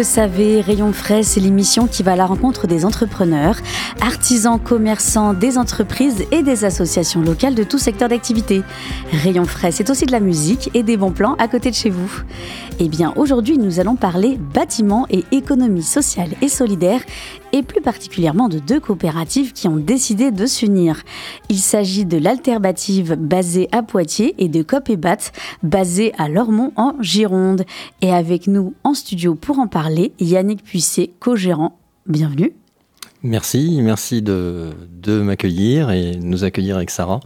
Le savez, Rayon Frais, c'est l'émission qui va à la rencontre des entrepreneurs, artisans, commerçants, des entreprises et des associations locales de tout secteur d'activité. Rayon Frais, c'est aussi de la musique et des bons plans à côté de chez vous. Eh bien, aujourd'hui, nous allons parler bâtiment et économie sociale et solidaire et plus particulièrement de deux coopératives qui ont décidé de s'unir. Il s'agit de l'Alterbative basée à Poitiers et de Copébat basée à Lormont en Gironde. Et avec nous en studio pour en parler, Yannick Puissé, co-gérant. Bienvenue. Merci, merci de, de m'accueillir et de nous accueillir avec Sarah.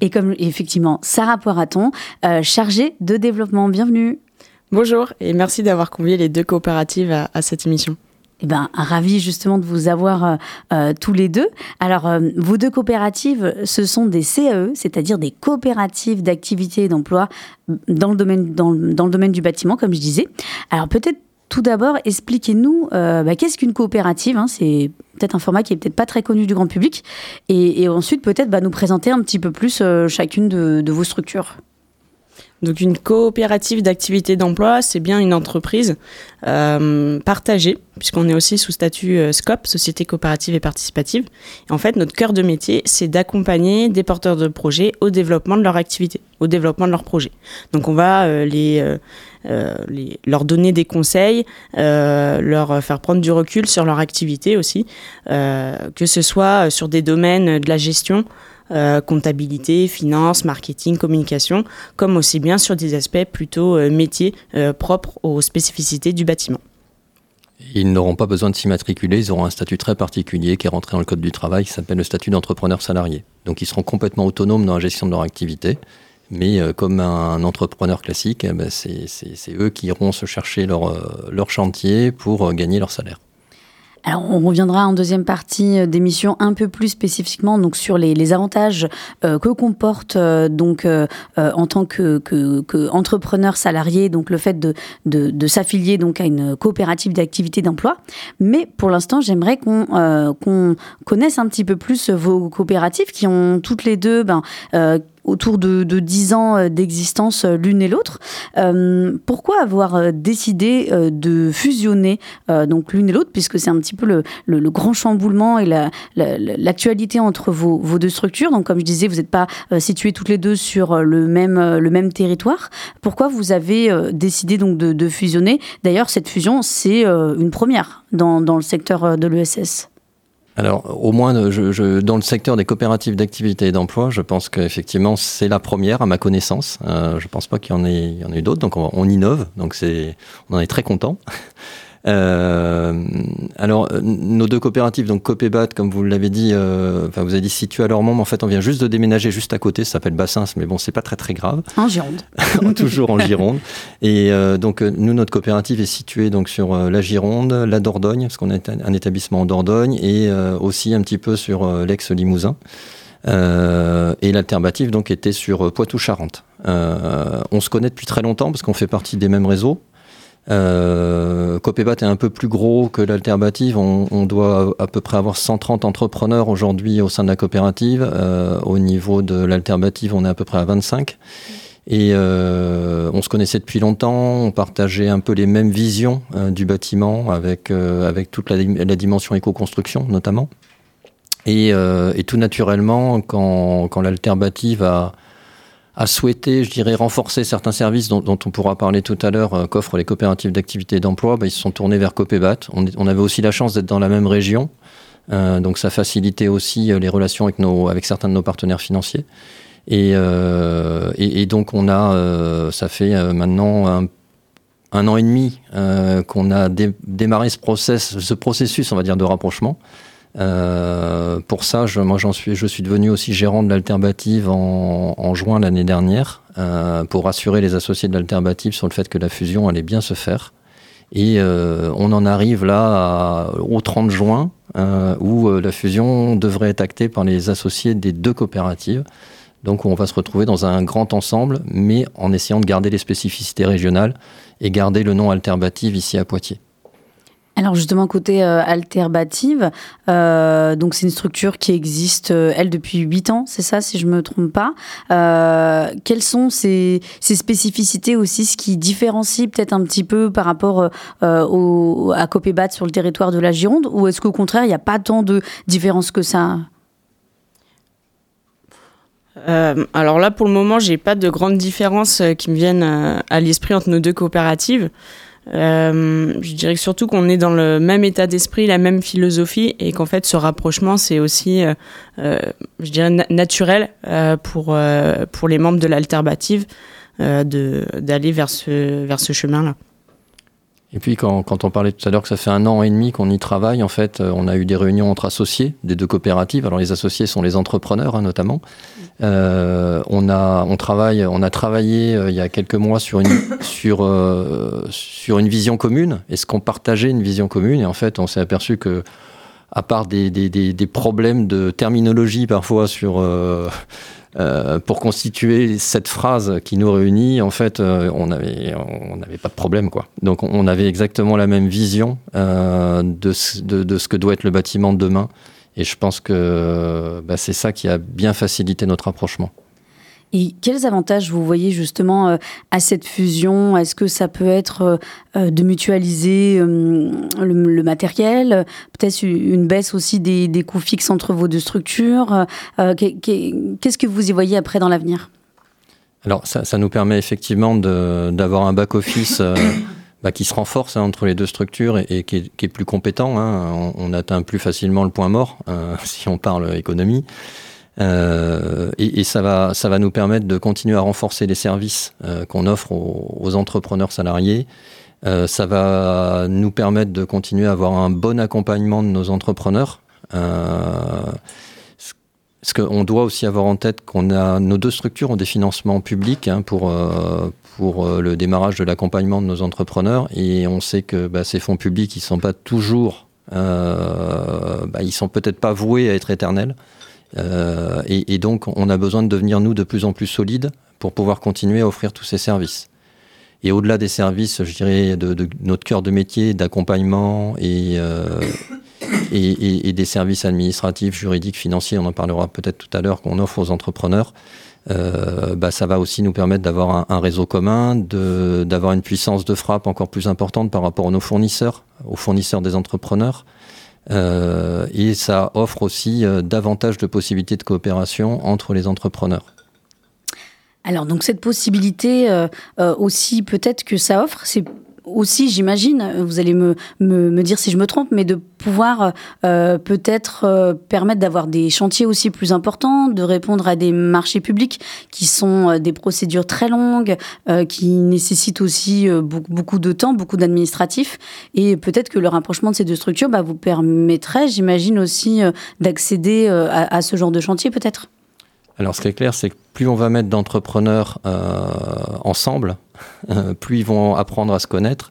Et comme effectivement Sarah Poiraton, euh, chargée de développement. Bienvenue. Bonjour et merci d'avoir convié les deux coopératives à, à cette émission. Eh ben, ravi justement de vous avoir euh, euh, tous les deux. Alors, euh, vos deux coopératives, ce sont des CAE, c'est-à-dire des coopératives d'activité et d'emploi dans, le domaine, dans, dans, le domaine du bâtiment, comme je disais. Alors, peut-être tout d'abord, expliquez-nous bah, qu'est-ce qu'une coopérative. Hein, c'est peut-être un format qui est peut-être pas très connu du grand public. Et, ensuite, peut-être bah, nous présenter un petit peu plus chacune de, de vos structures. Donc une coopérative d'activité d'emploi, c'est bien une entreprise euh, partagée, puisqu'on est aussi sous statut euh, SCOP, Société coopérative et participative. En fait, notre cœur de métier, c'est d'accompagner des porteurs de projets au développement de leur activité, au développement de leur projet. Donc on va euh, les, euh, les, leur donner des conseils, leur faire prendre du recul sur leur activité aussi, que ce soit sur des domaines de la gestion, euh, comptabilité, finance, marketing, communication, comme aussi bien sur des aspects plutôt euh, métiers euh, propres aux spécificités du bâtiment. Ils n'auront pas besoin de s'immatriculer, ils auront un statut très particulier qui est rentré dans le Code du travail, qui s'appelle le statut d'entrepreneur salarié. Donc ils seront complètement autonomes dans la gestion de leur activité, mais comme un entrepreneur classique, eh ben, c'est eux qui iront se chercher leur, leur chantier pour gagner leur salaire. Alors, on reviendra en deuxième partie euh, d'émission un peu plus spécifiquement donc sur les, avantages euh, que comporte euh, donc en tant que, que, que, entrepreneur salarié donc le fait de, de, de s'affilier donc à une coopérative d'activité d'emploi. Mais pour l'instant, j'aimerais qu'on qu'on connaisse un petit peu plus vos coopératives qui ont toutes les deux ben, autour de, de 10 ans euh, d'existence euh, l'une et l'autre. Euh, pourquoi avoir euh, décidé de fusionner euh, donc l'une et l'autre, puisque c'est un petit peu le, le, le, grand chamboulement et l'actualité la, entre vos, vos, deux structures. Donc, comme je disais, vous n'êtes pas situées toutes les deux sur le même, le même territoire. Pourquoi vous avez décidé donc de, de fusionner? D'ailleurs, cette fusion, c'est une première dans, dans le secteur de l'ESS. Alors, au moins, je, je, dans le secteur des coopératives d'activité et d'emploi, je pense qu'effectivement, c'est la première, à ma connaissance. Euh, je ne pense pas qu'il y en ait, d'autres, donc on, on, innove, donc on en est très content. Euh, alors, nos deux coopératives, donc Copébat, comme vous l'avez dit, euh, enfin, vous avez dit situé à Lormont, mais en fait, on vient juste de déménager juste à côté, ça s'appelle Bassins, mais bon, c'est pas très très grave. En Gironde. Toujours en Gironde. Et euh, donc, nous, notre coopérative est située donc sur euh, la Gironde, la Dordogne, parce qu'on est un établissement en Dordogne, et euh, aussi un petit peu sur euh, l'ex-Limousin. et l'alternative donc était sur Poitou-Charentes. on se connaît depuis très longtemps parce qu'on fait partie des mêmes réseaux. Euh, Copébat est un peu plus gros que l'alternative. On, doit à peu près avoir 130 entrepreneurs aujourd'hui au sein de la coopérative. Euh, au niveau de l'alternative, on est à peu près à 25. Et euh, on se connaissait depuis longtemps, on partageait un peu les mêmes visions du bâtiment avec, avec toute la, dimension éco-construction notamment. Et, et, tout naturellement, quand, quand l'alternative a, a souhaité, je dirais, renforcer certains services dont, on pourra parler tout à l'heure, euh, qu'offrent les coopératives d'activité et d'emploi, bah, ils se sont tournés vers Copébat. On, avait aussi la chance d'être dans la même région, euh, donc ça facilitait aussi euh, les relations avec, nos, avec certains de nos partenaires financiers. Et, donc on a, ça fait maintenant un, un, an et demi qu'on a démarré ce, process, ce processus, on va dire, de rapprochement. Euh, pour ça, je, moi, suis, je suis devenu aussi gérant de l'alternative en, juin l'année dernière euh, pour rassurer les associés de l'alternative sur le fait que la fusion allait bien se faire. Et euh, on en arrive là au 30 juin où la fusion devrait être actée par les associés des deux coopératives. Donc on va se retrouver dans un grand ensemble, mais en essayant de garder les spécificités régionales et garder le nom alternative ici à Poitiers. Alors justement côté euh, Alterbative, euh, donc c'est une structure qui existe euh, elle depuis 8 ans, c'est ça si je me trompe pas. Euh, quelles sont ces, ces, spécificités aussi, ce qui différencie peut-être un petit peu par rapport au, à Copébat sur le territoire de la Gironde, ou est-ce qu'au contraire il n'y a pas tant de différences que ça? Alors là, pour le moment, j'ai pas de grandes différences qui me viennent à l'esprit entre nos deux coopératives. Euh, je dirais surtout qu'on est dans le même état d'esprit, la même philosophie, et qu'en fait ce rapprochement c'est aussi, euh, euh je dirais, naturel euh, pour euh, pour les membres de l'alternative d'aller vers ce vers ce chemin-là. Et puis quand, on parlait tout à l'heure que ça fait un an et demi qu'on y travaille, en fait, euh, on a eu des réunions entre associés des deux coopératives. Alors les associés sont les entrepreneurs hein, notamment. Euh, on a on travaille on a travaillé euh, il y a quelques mois sur une sur sur une vision commune. Est-ce qu'on partageait une vision commune? Et en fait, on s'est aperçu que à part des, des, des, des, problèmes de terminologie parfois sur euh, euh, pour constituer cette phrase qui nous réunit, en fait, euh, on n'avait on avait pas de problème. Quoi. Donc on avait exactement la même vision euh, de, de, de, ce que doit être le bâtiment de demain. Et je pense que bah, c'est ça qui a bien facilité notre approchement. Et quels avantages vous voyez justement euh, à cette fusion? Est-ce que ça peut être euh, de mutualiser euh, le, matériel, peut-être une baisse aussi des, des, coûts fixes entre vos deux structures? Qu'est-ce que vous y voyez après dans l'avenir? Alors ça, nous permet effectivement d'avoir un back-office bah, qui se renforce hein, entre les deux structures et, qui, est, plus compétent. Hein. On, atteint plus facilement le point mort si on parle économie. Euh, et, ça, va, ça va nous permettre de continuer à renforcer les services euh, qu'on offre aux, entrepreneurs salariés. Euh, ça va nous permettre de continuer à avoir un bon accompagnement de nos entrepreneurs. parce qu'on doit aussi avoir en tête qu'on a nos deux structures ont des financements publics hein, pour pour le démarrage de l'accompagnement de nos entrepreneurs et on sait que bah, ces fonds publics ils sont pas toujours bah, ils sont peut-être pas voués à être éternels. Euh, et, donc, on a besoin de devenir, nous, de plus en plus solides pour pouvoir continuer à offrir tous ces services. Et au-delà des services, je dirais, de, notre cœur de métier, d'accompagnement et, euh, et, des services administratifs, juridiques, financiers, on en parlera peut-être tout à l'heure, qu'on offre aux entrepreneurs, euh, bah, ça va aussi nous permettre d'avoir un, un, réseau commun, d'avoir une puissance de frappe encore plus importante par rapport à nos fournisseurs, aux fournisseurs des entrepreneurs. Euh, et ça offre aussi euh, davantage de possibilités de coopération entre les entrepreneurs. Alors donc cette possibilité euh, aussi peut-être que ça offre, c'est aussi, j'imagine, vous allez me, me, me, dire si je me trompe, mais de pouvoir euh, peut-être euh, permettre d'avoir des chantiers aussi plus importants, de répondre à des marchés publics qui sont euh, des procédures très longues, euh, qui nécessitent aussi euh, beaucoup, beaucoup, de temps, beaucoup d'administratifs. Et peut-être que le rapprochement de ces deux structures bah, vous permettrait, j'imagine, aussi d'accéder à, à ce genre de chantier peut-être. Alors, ce qui est clair, c'est que plus on va mettre d'entrepreneurs euh, ensemble, plus ils vont apprendre à se connaître.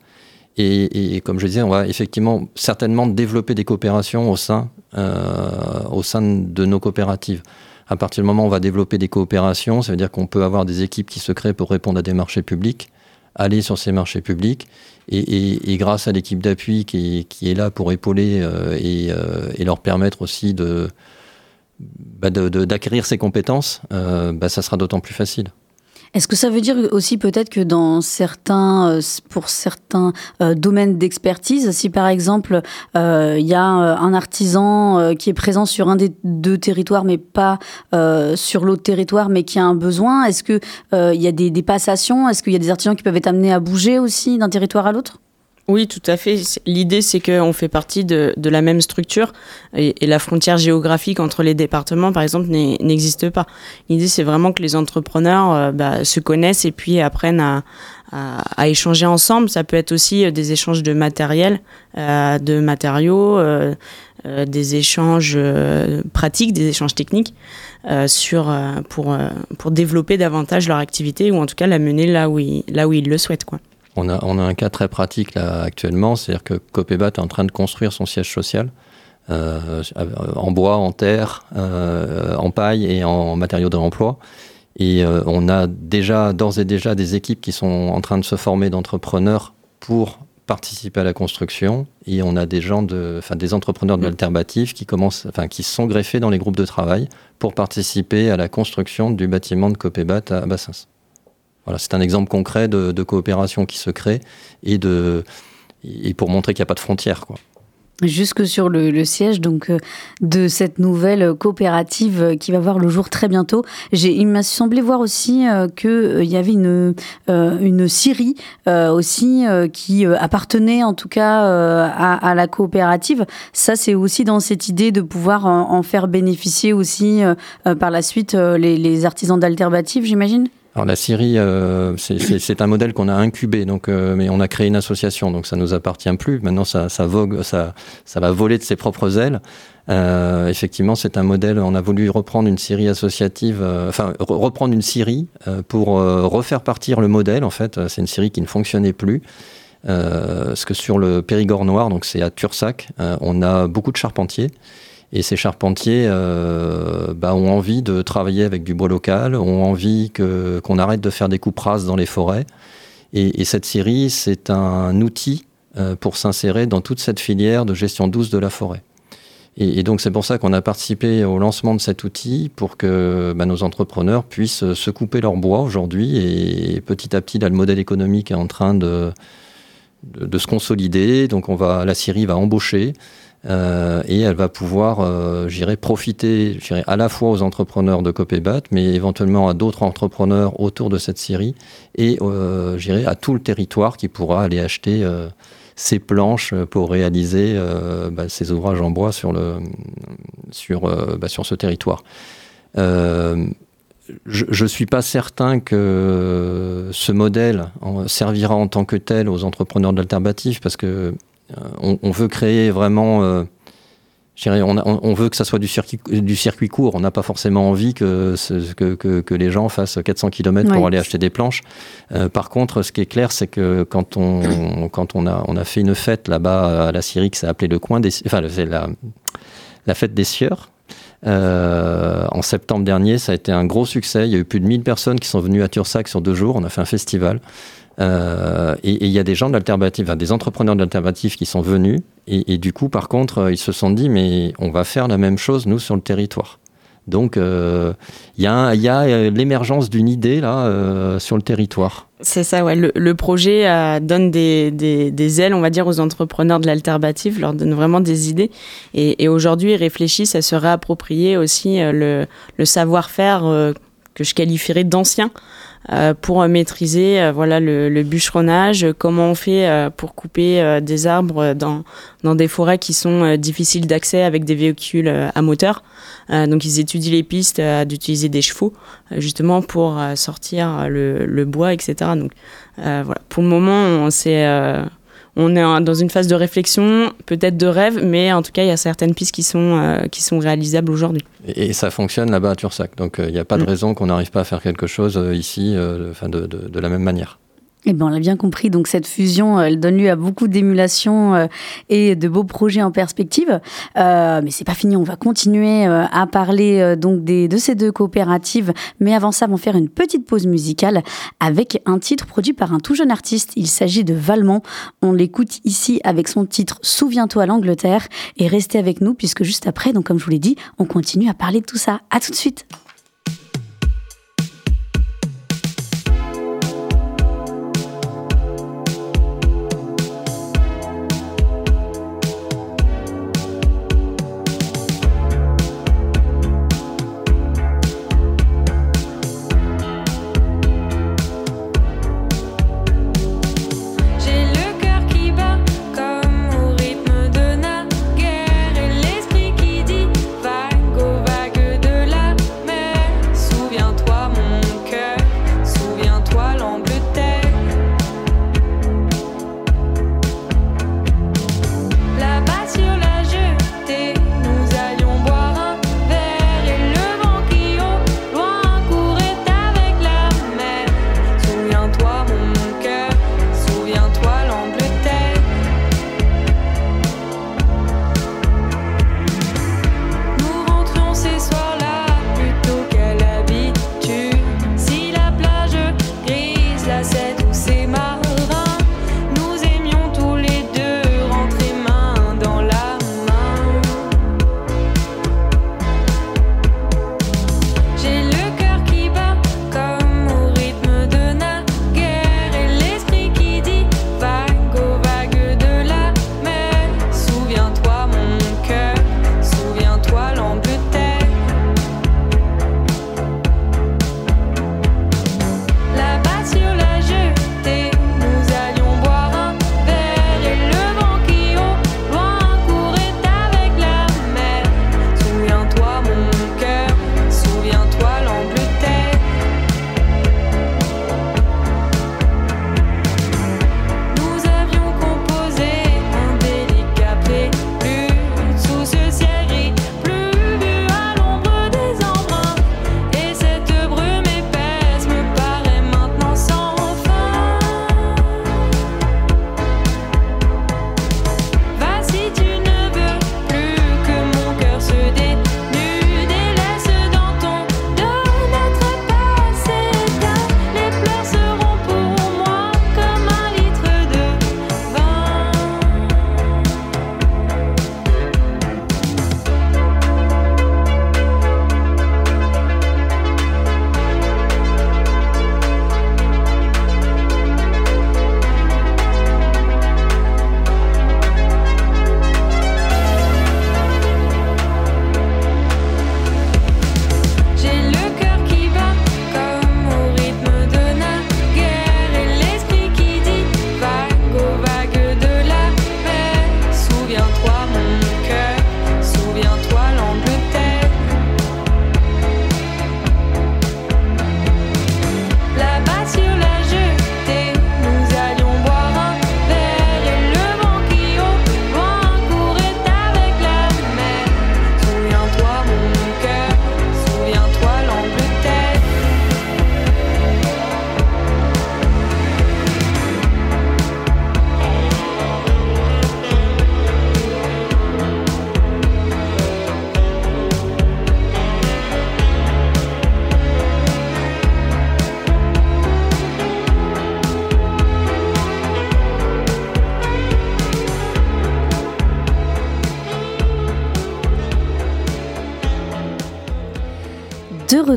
Et, comme je disais, on va effectivement certainement développer des coopérations au sein, euh, au sein de nos coopératives. À partir du moment où on va développer des coopérations, ça veut dire qu'on peut avoir des équipes qui se créent pour répondre à des marchés publics, aller sur ces marchés publics, et, grâce à l'équipe d'appui qui, qui, est là pour épauler euh, et, leur permettre aussi de, bah d'acquérir ces compétences, euh, bah ça sera d'autant plus facile. Est-ce que ça veut dire aussi peut-être que dans certains, euh, pour certains euh, domaines d'expertise, si par exemple il y a un artisan qui est présent sur un des deux territoires, mais pas sur l'autre territoire, mais qui a un besoin, est-ce que il y a des, des passations? Est-ce qu'il y a des artisans qui peuvent être amenés à bouger aussi d'un territoire à l'autre? Oui, tout à fait. L'idée, c'est qu'on fait partie de, de, la même structure et, la frontière géographique entre les départements, par exemple, n'existe pas. L'idée, c'est vraiment que les entrepreneurs euh, bah, se connaissent et puis apprennent à, à, à, échanger ensemble. Ça peut être aussi euh, des échanges de matériel, euh, de matériaux, euh des échanges pratiques, des échanges techniques sur, pour, pour développer davantage leur activité ou en tout cas la mener là où ils, là où ils le souhaitent. Quoi. On a, on a un cas très pratique là actuellement, c'est-à-dire que Copébat est en train de construire son siège social. Euh, en bois, en terre, euh, en paille et en matériaux de remploi. Et euh, on a déjà, d'ores et déjà, des équipes qui sont en train de se former d'entrepreneurs pour participer à la construction. Et on a des gens de, enfin, des entrepreneurs de l'alternative qui commencent, enfin, qui sont greffés dans les groupes de travail pour participer à la construction du bâtiment de Copébat à Bassins. Voilà, c'est un exemple concret de, coopération qui se crée et, de, et pour montrer qu'il n'y a pas de frontières. Quoi jusque sur le, siège donc euh, de cette nouvelle coopérative euh, qui va voir le jour très bientôt. Il m'a semblé voir aussi euh, que euh, y avait une une scierie aussi qui appartenait en tout cas à, la coopérative. Ça c'est aussi dans cette idée de pouvoir en, faire bénéficier aussi par la suite les artisans d'alternatives, j'imagine? Alors la Syrie, euh, c'est un modèle qu'on a incubé, donc, euh, mais on a créé une association, donc ça nous appartient plus. Maintenant, ça, ça, vogue, ça, ça va voler de ses propres ailes. Euh, effectivement, c'est un modèle. On a voulu reprendre une série associative, euh, enfin re reprendre une Syrie euh, pour euh, refaire partir le modèle. En fait, c'est une série qui ne fonctionnait plus. parce que sur le Périgord noir, donc c'est à Tursac, on a beaucoup de charpentiers. Et ces charpentiers euh, bah, ont envie de travailler avec du bois local, ont envie que, qu'on arrête de faire des coupes rases dans les forêts. Et, et cette scierie, c'est un outil euh, pour s'insérer dans toute cette filière de gestion douce de la forêt. Et, donc c'est pour ça qu'on a participé au lancement de cet outil pour que bah, nos entrepreneurs puissent se couper leur bois aujourd'hui. Et petit à petit, le modèle économique est en train de, de, de se consolider. Donc on va, la Syrie va embaucher. Euh, et elle va pouvoir, euh, j'irai profiter, j'irai à la fois aux entrepreneurs de Copébat, mais éventuellement à d'autres entrepreneurs autour de cette série, et euh, j'irai à tout le territoire qui pourra aller acheter ces planches pour réaliser bah, ces ouvrages en bois sur le sur bah, sur ce territoire. Je ne suis pas certain que ce modèle servira en tant que tel aux entrepreneurs d'alternatifs parce que on, on, veut créer vraiment euh, on, on, veut que ça soit du circuit, du circuit court. On n'a pas forcément envie que, que, que, que, les gens fassent 400 km pour aller acheter des planches. Euh, par contre, ce qui est clair, c'est que quand on, quand on a, on a fait une fête là-bas à la Syrie qui s'est appelée le coin des, enfin, la, la fête des sieurs. Euh, en septembre dernier, ça a été un gros succès. Il y a eu plus de 1000 personnes qui sont venues à Tursac sur deux jours. On a fait un festival. Euh, et il y a des gens d'alternative, enfin, des entrepreneurs d'alternative qui sont venus. Et, du coup, par contre, euh, ils se sont dit, mais on va faire la même chose, nous, sur le territoire. Donc, il euh, y a, y a l'émergence d'une idée là sur le territoire. C'est ça, ouais. Le, projet donne des, ailes, on va dire, aux entrepreneurs de l'alternative, leur donne vraiment des idées. Et, aujourd'hui, ils réfléchissent à se réapproprier aussi le, savoir-faire que je qualifierais d'ancien pour maîtriser euh, voilà le, le, bûcheronnage, comment on fait euh, pour couper des arbres dans, dans des forêts qui sont difficiles d'accès avec des véhicules à moteur. donc ils étudient les pistes d'utiliser des chevaux justement pour sortir le, le bois, etc. Donc voilà, pour le moment, on s'est on est dans une phase de réflexion, peut-être de rêve, mais en tout cas, il y a certaines pistes qui sont, euh, qui sont réalisables aujourd'hui. Et, et, ça fonctionne là-bas à Tursac, donc il euh, n'y a pas de mmh. raison qu'on n'arrive pas à faire quelque chose euh, ici de, de, de la même manière. Eh ben, on l'a bien compris. Donc, cette fusion, elle donne lieu à beaucoup d'émulation euh, et de beaux projets en perspective. Euh, mais c'est pas fini. On va continuer euh, à parler euh, donc des, de ces deux coopératives. Mais avant ça, on va faire une petite pause musicale avec un titre produit par un tout jeune artiste. Il s'agit de Valmont. On l'écoute ici avec son titre Souviens-toi l'Angleterre et restez avec nous puisque juste après, donc comme je vous l'ai dit, on continue à parler de tout ça. À tout de suite.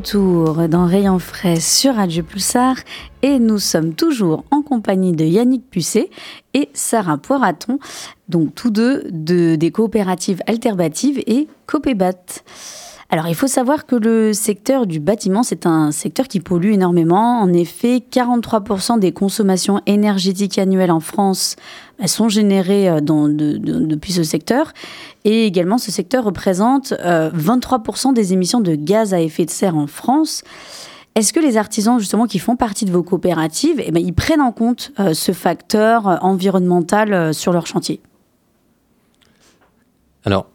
Retour dans Rayon Frais sur Radio Pulsar et nous sommes toujours en compagnie de Yannick Pusset et Sarah Poiraton, donc tous deux de, des coopératives alternatives et Copébat. Alors, il faut savoir que le secteur du bâtiment, c'est un secteur qui pollue énormément. En effet, 43% des consommations énergétiques annuelles en France sont générées euh, depuis ce secteur. Et également, ce secteur représente 23% euh, des émissions de gaz à effet de serre en France. Est-ce que les artisans, justement, qui font partie de vos coopératives, eh ben, ils prennent en compte euh, ce facteur environnemental sur leur chantier? Alors,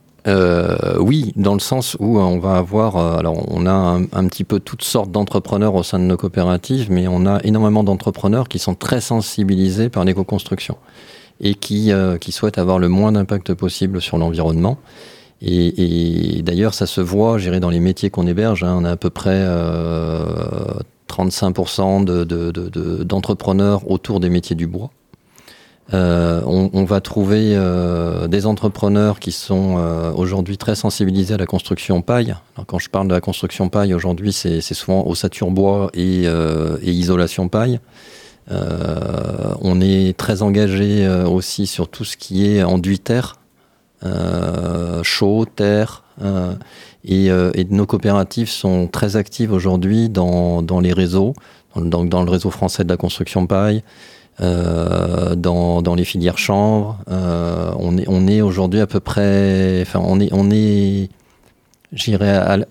oui, dans le sens où on va avoir, alors on a un, petit peu toutes sortes d'entrepreneurs au sein de nos coopératives, mais on a énormément d'entrepreneurs qui sont très sensibilisés par l'éco-construction et qui, euh, souhaitent avoir le moins d'impact possible sur l'environnement. Et, d'ailleurs, ça se voit, j'irai dans les métiers qu'on héberge. Hein, on a à peu près euh, 35% d'entrepreneurs de, de, autour des métiers du bois. Euh, on, va trouver euh, des entrepreneurs qui sont euh, aujourd'hui très sensibilisés à la construction paille. Quand je parle de la construction paille, aujourd'hui, c'est souvent ossature bois et, isolation paille. On est très engagé aussi sur tout ce qui est enduit terre, chaud, terre. Et, nos coopératives sont très actives aujourd'hui dans, les réseaux, dans, dans, le réseau français de la construction paille, dans, les filières chanvre. on est, on est aujourd'hui à peu près, enfin, on est, on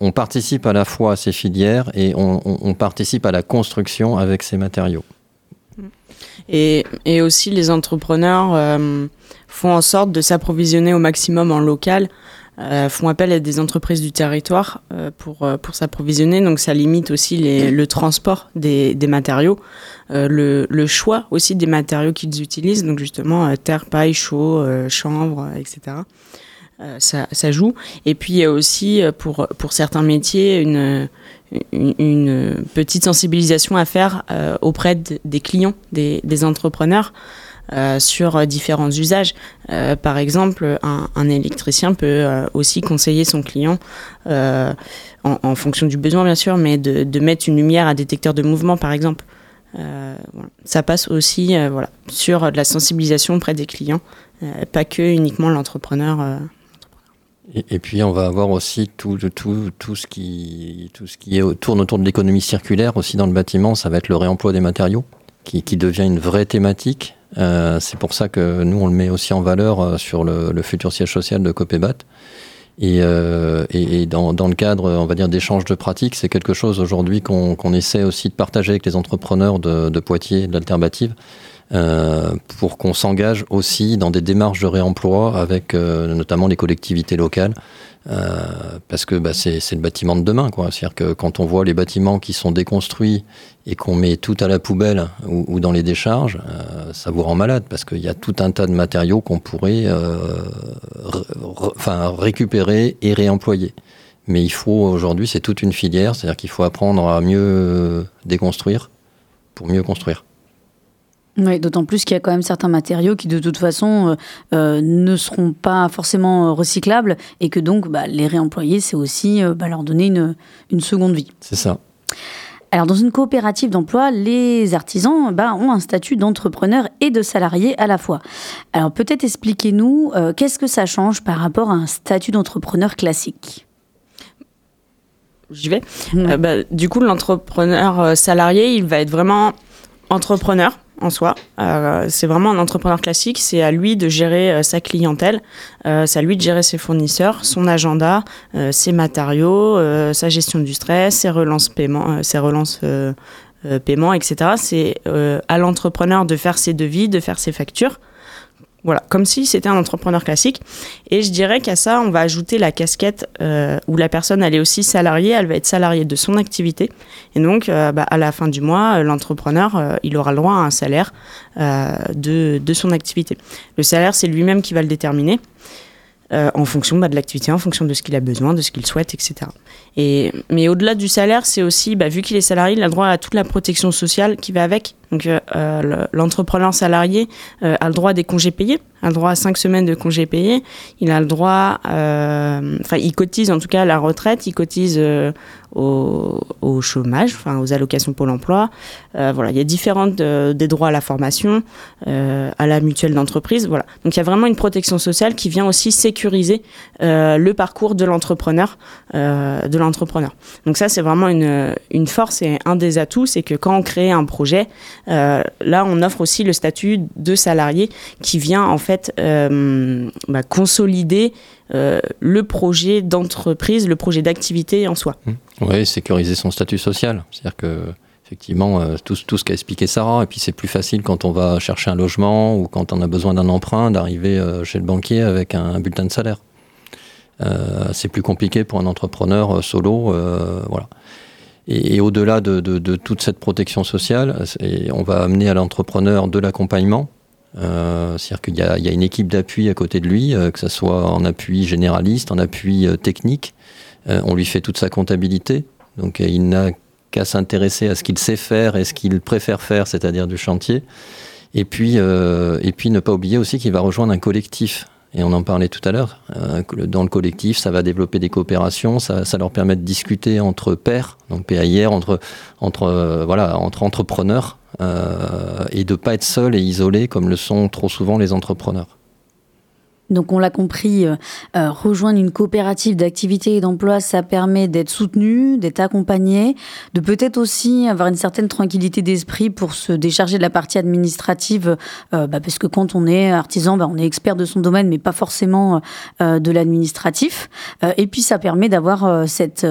on participe à la fois à ces filières et on participe à la construction avec ces matériaux. Et, et aussi, les entrepreneurs euh, font en sorte de s'approvisionner au maximum en local. Euh, font appel à des entreprises du territoire euh, pour, euh, pour s'approvisionner. Donc ça limite aussi les, le transport des, des matériaux, le, le, choix aussi des matériaux qu'ils utilisent, donc justement terre, paille, chaud, chanvre, etc. Ça, ça, joue. Et puis il y a aussi pour, pour certains métiers une, une, petite sensibilisation à faire euh, auprès des clients, des, entrepreneurs. Euh, sur différents usages. Euh, par exemple, un, électricien peut aussi conseiller son client, en, fonction du besoin bien sûr, mais de, mettre une lumière à détecteur de mouvement par exemple. Ça passe aussi voilà, sur de la sensibilisation auprès des clients, pas que uniquement l'entrepreneur. Et, puis on va avoir aussi tout, ce qui, est, tourne autour de l'économie circulaire aussi dans le bâtiment, ça va être le réemploi des matériaux qui devient une vraie thématique. Euh, c'est pour ça que nous on le met aussi en valeur euh, sur le, futur siège social de Copébat. Et, euh, dans, le cadre, on va dire, d'échanges de pratiques, c'est quelque chose aujourd'hui qu'on essaie aussi de partager avec les entrepreneurs de, de Poitiers, euh, pour qu'on s'engage aussi dans des démarches de réemploi avec euh, notamment les collectivités locales. Euh, parce que bah, c'est le bâtiment de demain. C'est-à-dire que quand on voit les bâtiments qui sont déconstruits et qu'on met tout à la poubelle ou, dans les décharges, euh, ça vous rend malade parce qu'il y a tout un tas de matériaux qu'on pourrait euh, récupérer et réemployer. Mais il faut aujourd'hui, c'est toute une filière, c'est-à-dire qu'il faut apprendre à mieux déconstruire pour mieux construire. Oui, d'autant plus qu'il y a quand même certains matériaux qui de toute façon euh, euh, ne seront pas forcément recyclables et que donc bah, les réemployer, c'est aussi euh, bah, leur donner une, une seconde vie. C'est ça. Alors dans une coopérative d'emploi, les artisans bah, ont un statut d'entrepreneur et de salarié à la fois. Alors peut-être expliquez-nous qu'est-ce que ça change par rapport à un statut d'entrepreneur classique? J'y vais. Bah, du coup, l'entrepreneur salarié, il va être vraiment entrepreneur en soi. Euh, c'est vraiment un entrepreneur classique. C'est à lui de gérer euh, sa clientèle. Euh, c'est à lui de gérer ses fournisseurs, son agenda, euh, ses matériaux, euh, sa gestion du stress, ses relances paiement, ses relances paiement, etc. C'est à l'entrepreneur de faire ses devis, de faire ses factures. Voilà, comme si c'était un entrepreneur classique. Et je dirais qu'à ça, on va ajouter la casquette euh, où la personne, elle est aussi salariée, elle va être salariée de son activité. Et donc, euh, bah, à la fin du mois, l'entrepreneur, euh, il aura le droit à un salaire de, de son activité. Le salaire, c'est lui-même qui va le déterminer. Euh, en fonction bah, de l'activité, en fonction de ce qu'il a besoin, de ce qu'il souhaite, etc. Et, mais au-delà du salaire, c'est aussi, bah, vu qu'il est salarié, il a droit à toute la protection sociale qui va avec. Donc euh, l'entrepreneur salarié euh, a le droit des congés payés. A le droit à 5 semaines de congés payés, il a le droit, euh, enfin, il cotise en tout cas à la retraite, il cotise euh, au, au, chômage, enfin, aux allocations Pôle emploi. Euh, voilà, il y a différentes des droits à la formation, à la mutuelle d'entreprise. Voilà. Donc, il y a vraiment une protection sociale qui vient aussi sécuriser le parcours de l'entrepreneur, de l'entrepreneur. Donc, ça, c'est vraiment une, une force et un des atouts, c'est que quand on crée un projet, là, on offre aussi le statut de salarié qui vient en fait euh, bah, consolider euh, le projet d'entreprise, le projet d'activité en soi. Mmh. Oui, sécuriser son statut social. C'est-à-dire que effectivement, euh, tout, ce qu'a expliqué Sarah, et puis c'est plus facile quand on va chercher un logement ou quand on a besoin d'un emprunt d'arriver chez le banquier avec un, bulletin de salaire. c'est plus compliqué pour un entrepreneur solo, voilà. Et, au-delà de, de, toute cette protection sociale, on va amener à l'entrepreneur de l'accompagnement, euh, c'est-à-dire qu'il y, a une équipe d'appui à côté de lui, euh, que ce soit en appui généraliste, en appui euh, technique. on lui fait toute sa comptabilité. Donc il n'a qu'à s'intéresser à ce qu'il sait faire et ce qu'il préfère faire, c'est-à-dire du chantier. Et puis, et puis ne pas oublier aussi qu'il va rejoindre un collectif. Et on en parlait tout à l'heure. dans le collectif, ça va développer des coopérations, ça, leur permet de discuter entre pairs, donc PAIR, entre, entre, voilà, entre entrepreneurs, et de ne pas être seul et isolé comme le sont trop souvent les entrepreneurs. Donc on l'a compris, euh, euh, rejoindre une coopérative d'activité et d'emploi, ça permet d'être soutenu, d'être accompagné, de peut-être aussi avoir une certaine tranquillité d'esprit pour se décharger de la partie administrative, euh, bah, parce que quand on est artisan, bah, on est expert de son domaine, mais pas forcément de l'administratif. et puis ça permet d'avoir cette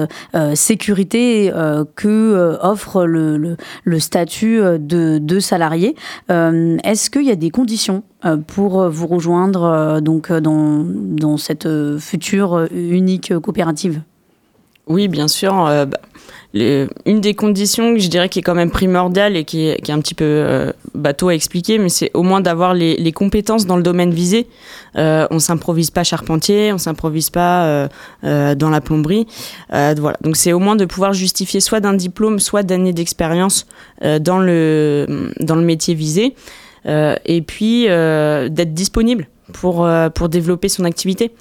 sécurité que offre le, statut de salarié. Est-ce qu'il y a des conditions pour vous rejoindre donc dans, dans cette future unique coopérative Oui, bien sûr. Euh, bah, une des conditions je dirais qui est quand même primordiale et qui est, qui est un petit peu euh, bateau à expliquer, mais c'est au moins d'avoir les, les, compétences dans le domaine visé. Euh, on s'improvise pas charpentier, on s'improvise pas euh, dans la plomberie. voilà. Donc c'est au moins de pouvoir justifier soit d'un diplôme, soit d'années d'expérience dans, le, dans le métier visé. Et puis d'être disponible pour, euh, pour développer son activité.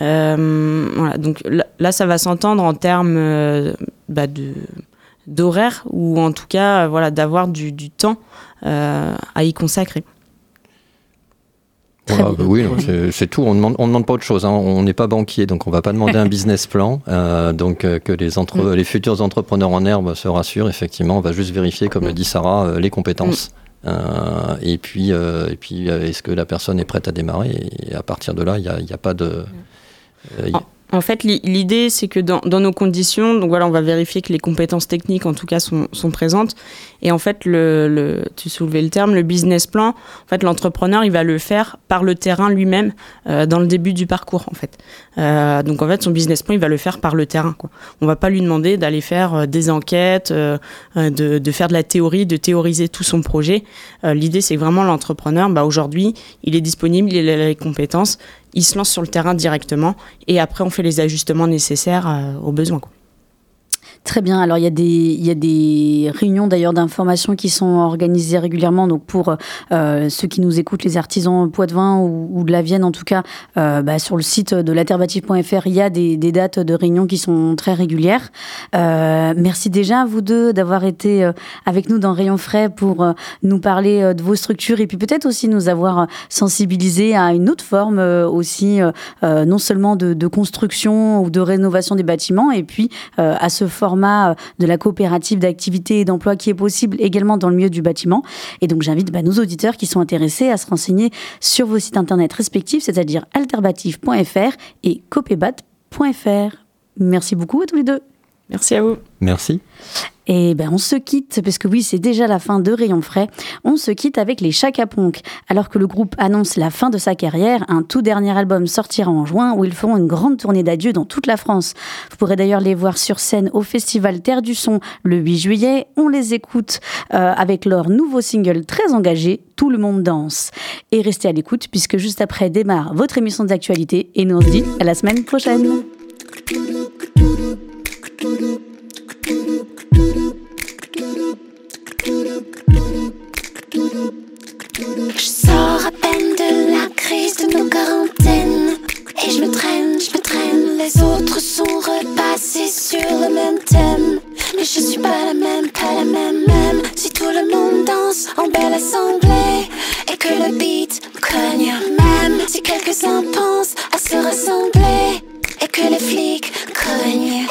Euh, voilà, donc là, ça va s'entendre en termes euh, bah, de d'horaire ou en tout cas voilà d'avoir du, du, temps à y consacrer. Bah oui, c'est tout. On demande, on demande pas autre chose. Hein. On n'est pas banquier, donc on va pas demander un business plan. donc que les, entre, mm. les futurs entrepreneurs en herbe se rassurent. Effectivement, on va juste vérifier, comme le dit Sarah, les compétences. Mm. Euh, et puis, euh, et puis euh, est-ce que la personne est prête à démarrer Et à partir de là, il n'y a, pas de. En fait, l'idée, c'est que dans, nos conditions, donc voilà, on va vérifier que les compétences techniques, en tout cas, sont présentes. Et en fait, le, le, tu soulevais le terme, le business plan, en fait, l'entrepreneur, il va le faire par le terrain lui-même euh, dans le début du parcours, en fait. Euh, donc, en fait, son business plan, il va le faire par le terrain. Quoi. On va pas lui demander d'aller faire euh, des enquêtes, euh, de, de, faire de la théorie, de théoriser tout son projet. Euh, l'idée, c'est vraiment l'entrepreneur, bah, aujourd'hui, il est disponible, il a les compétences, il se lance sur le terrain directement et après on fait les ajustements nécessaires euh, aux besoins. Très bien. Alors il y a des, il y a des réunions d'ailleurs d'information qui sont organisées régulièrement. Donc pour euh, ceux qui nous écoutent, les artisans Poitvin ou, ou de la Vienne en tout cas, euh, bah, sur le site de laterbative.fr, il y a des, dates de réunions qui sont très régulières. Euh, merci déjà à vous deux d'avoir été avec nous dans Rayon Frais pour nous parler de vos structures et puis peut-être aussi nous avoir sensibilisé à une autre forme aussi, non seulement de, de, construction ou de rénovation des bâtiments, et puis à ce format euh, de la coopérative d'activité et d'emploi qui est possible également dans le milieu du bâtiment. Et donc j'invite bah, nos auditeurs qui sont intéressés à se renseigner sur vos sites internet respectifs, c'est-à-dire alterbatif.fr et copebat.fr. Merci beaucoup à tous les deux. Merci à vous. Merci. Et ben on se quitte, parce que oui, c'est déjà la fin de Rayon Frais. On se quitte avec les Chaka Ponk. Alors que le groupe annonce la fin de sa carrière, un tout dernier album sortira en juin où ils feront une grande tournée d'adieu dans toute la France. Vous pourrez d'ailleurs les voir sur scène au festival Terre du Son le 8 juillet. On les écoute euh, avec leur nouveau single très engagé, Tout le monde danse. Et restez à l'écoute, puisque juste après démarre votre émission d'actualité. Et nous on se dit à la semaine prochaine. en quarantaine Et je me traîne, je me traîne. Les autres sont repassés sur le même thème. Mais je suis pas la même, pas la même, même. Si tout le monde danse en belle assemblée Et que le beat cogne même. Si quelques-uns pensent à se rassembler Et que les flics cognent.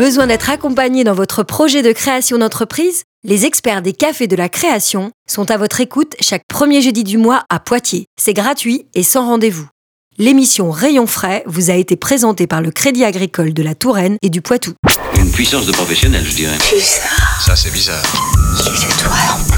Besoin d'être accompagné dans votre projet de création d'entreprise Les experts des cafés de la création sont à votre écoute chaque premier jeudi du mois à Poitiers. C'est gratuit et sans rendez-vous. L'émission Rayon frais vous a été présentée par le Crédit agricole de la Touraine et du Poitou. Une puissance de professionnel, je dirais. Bizarre, Ça, c'est bizarre. toi